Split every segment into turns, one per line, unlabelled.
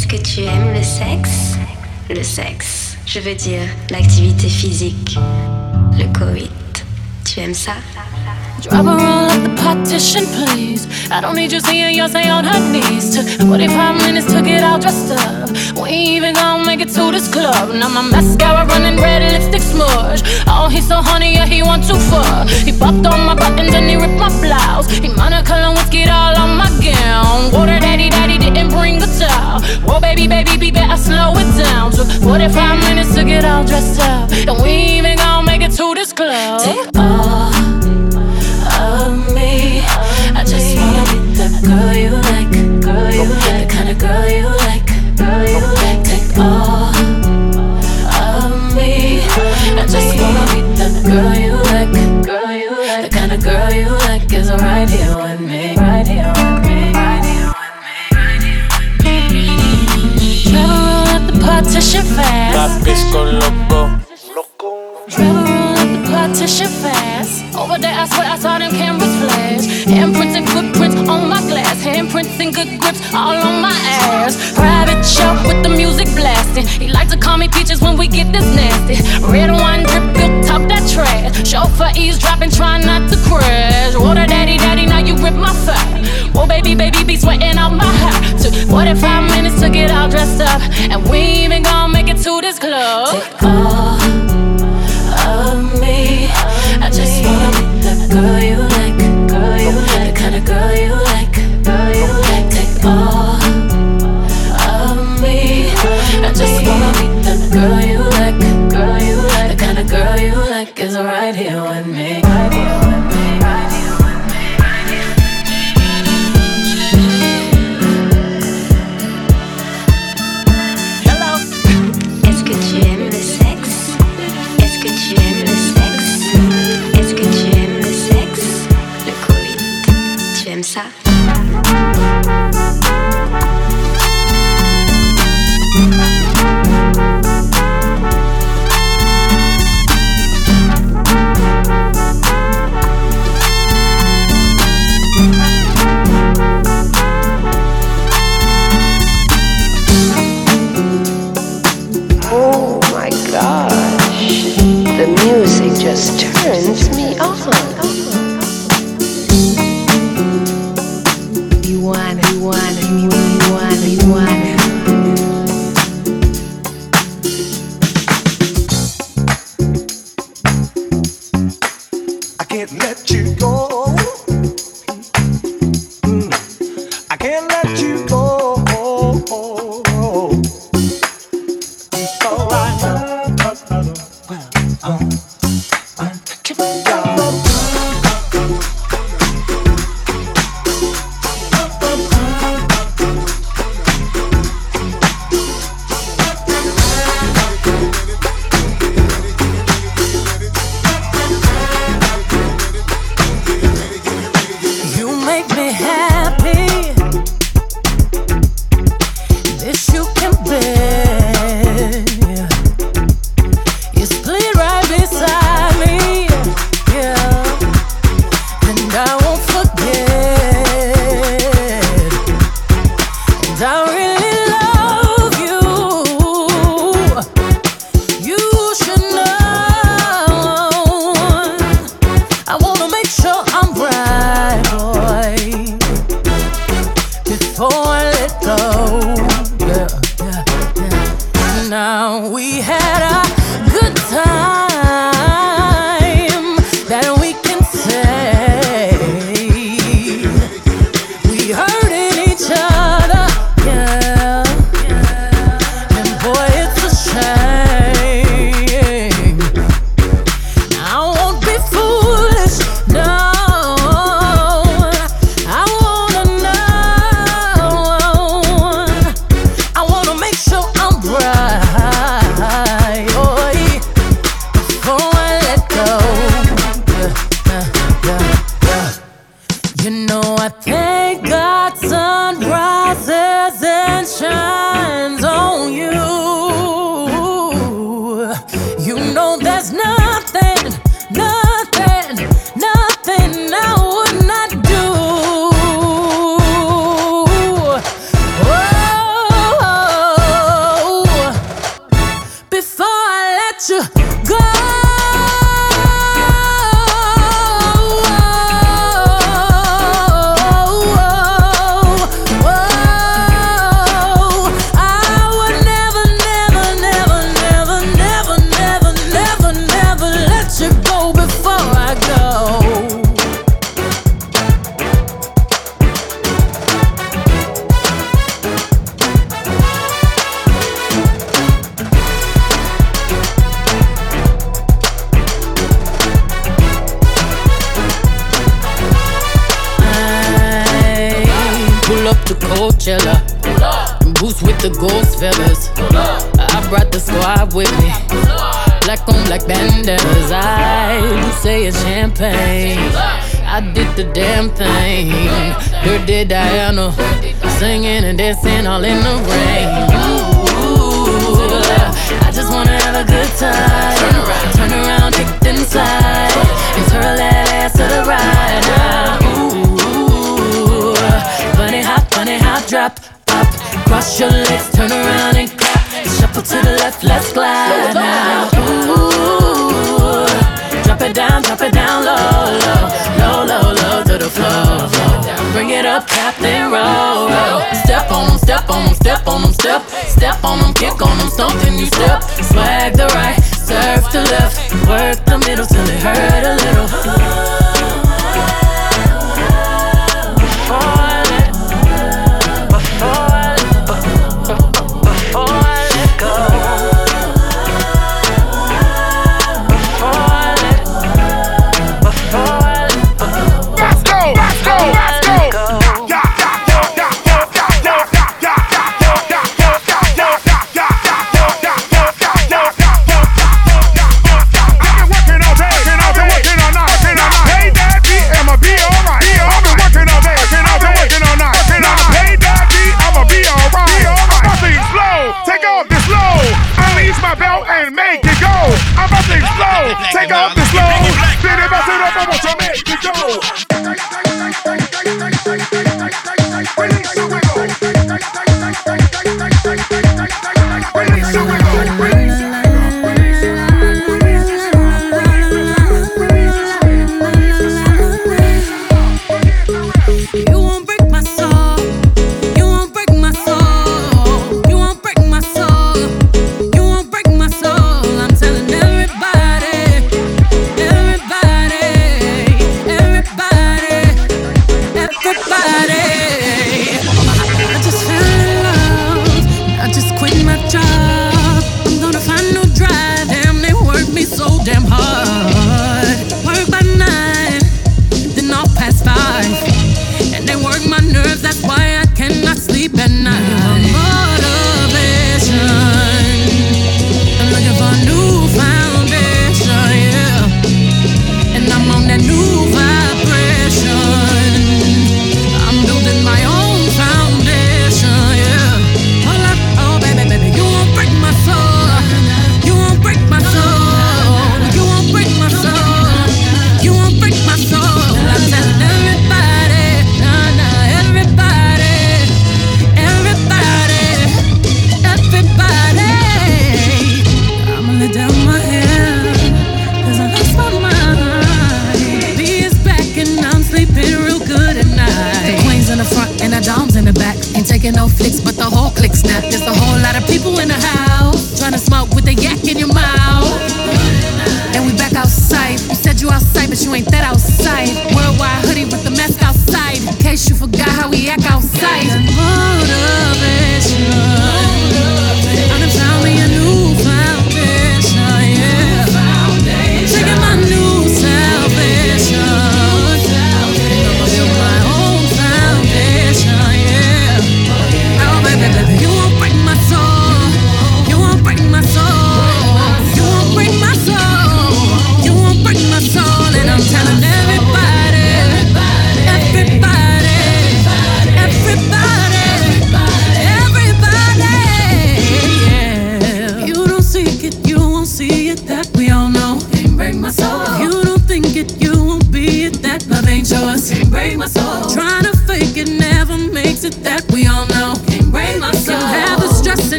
Est-ce que tu aimes le sexe? Le sexe, je veux dire l'activité physique, le coït. Tu aimes ça?
Drop her on like the partition, please. I don't need you seeing Beyonce on her knees. Took 45 minutes to get all dressed up. We ain't even gonna make it to this club. Now my mascara running red, lipstick smudge. Oh, he's so honey, yeah, he want too far. He popped on my buttons and he ripped my blouse. He Monaco whiskey all on my gown. Water daddy, daddy didn't bring a towel. Whoa, baby, baby, be better slow it down. Took 45 minutes to get all dressed up. And we I swear I saw them cameras flash. Handprints and footprints on my glass. Handprints and good grips all on my ass. Private show with the music blasting. He like to call me peaches when we get this nasty. Red wine drip, talk that trash. Chauffeur eavesdropping, trying not to crash. Water daddy, daddy, now you rip my fur. Whoa, baby, baby, be sweating out my hair. Took 45 minutes to get all dressed up. And we ain't even gonna make it to this club. Take all of me. Girl you like, girl you like, the kind of girl you like,
can't let you go.
Me happy. We Coachella. Boots with the ghost feathers. I brought the squad with me. Black on black bandanas. I you say it's champagne. I did the damn thing. Dirty Diana. Singing and dancing all in the rain. Ooh, I just wanna have a good time. Turn around, turn around, kick inside. And twirl that ass to the right drop, up, cross your legs, turn around and clap. Shuffle to the left, let's glide now. Ooh, drop it down, drop it down low, low, low, low, low to the floor. Bring it up, tap then roll, roll. Step on them, step on them, step on them, step, step on them, kick on them, stomp and you step. Swag the right, surf the left, work the middle till it hurt a little. Have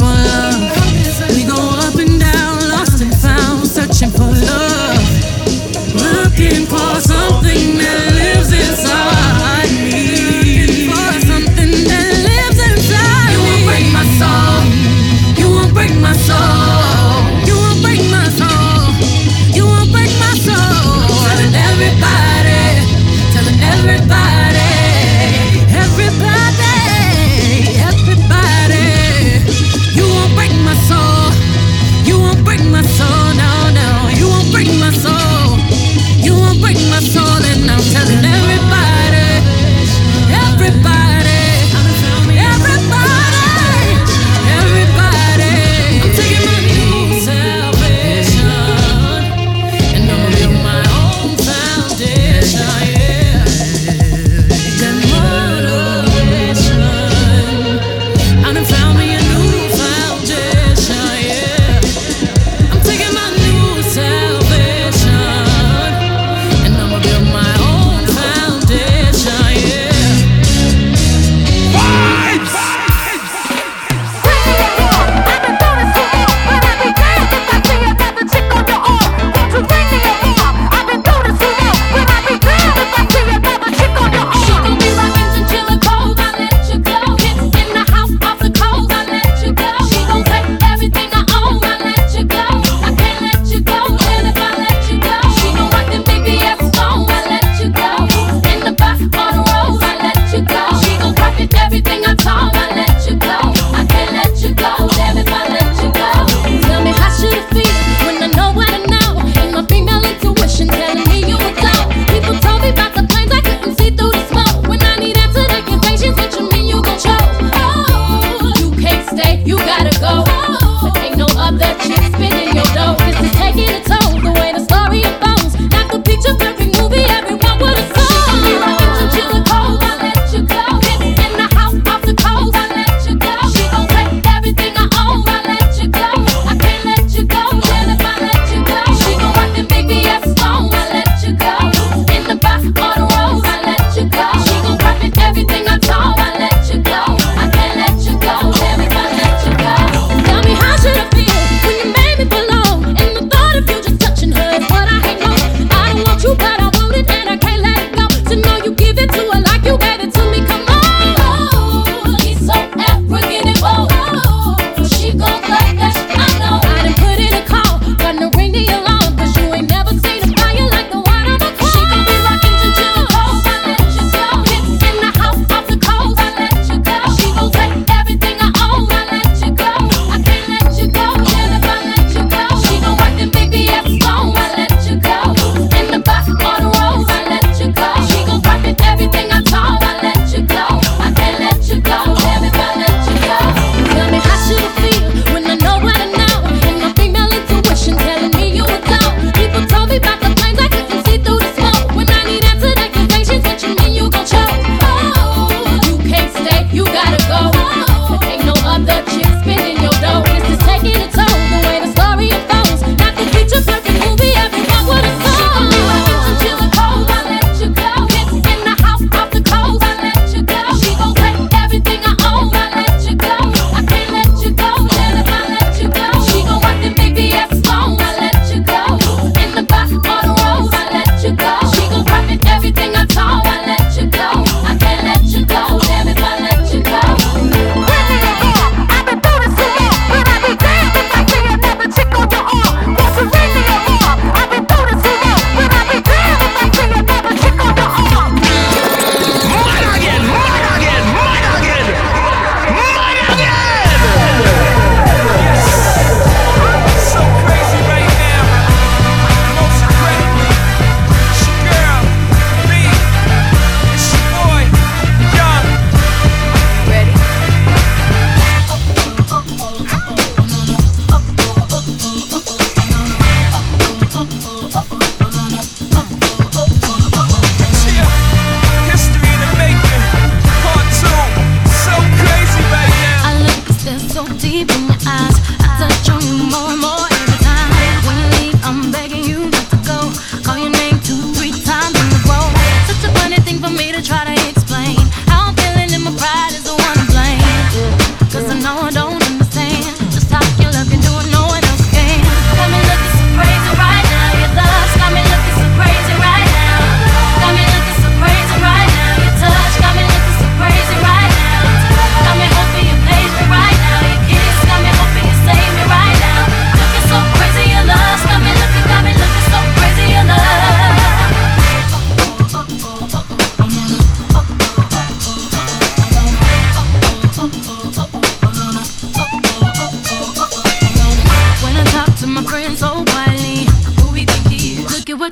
love.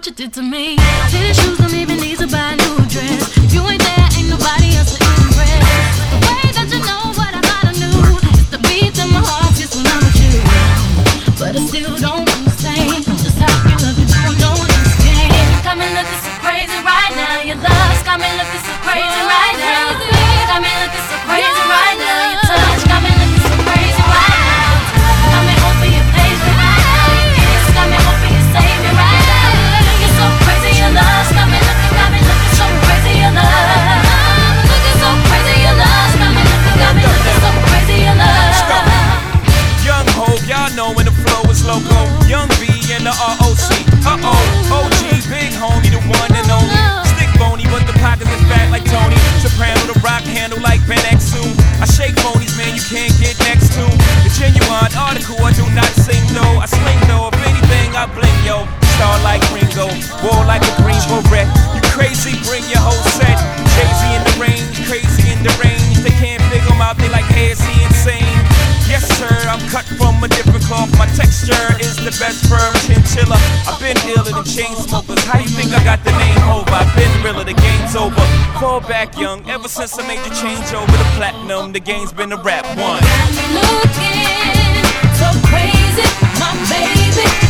What you did to me.
Article, I do not sing though. I sling though, if anything, I bling yo. Star like Ringo, war like a green beret. You crazy, bring your whole set. Z in the range, crazy in the range. They can't figure him out, they like, hey, is he insane? Yes, sir, I'm cut from a different cloth. My texture is the best firm chinchilla. I've been iller than chain smokers. How you think I got the name over? I've been realer, the game's over. Fall back young, ever since I made the change over to platinum, the game's been a rap one.
Looking crazy, baby.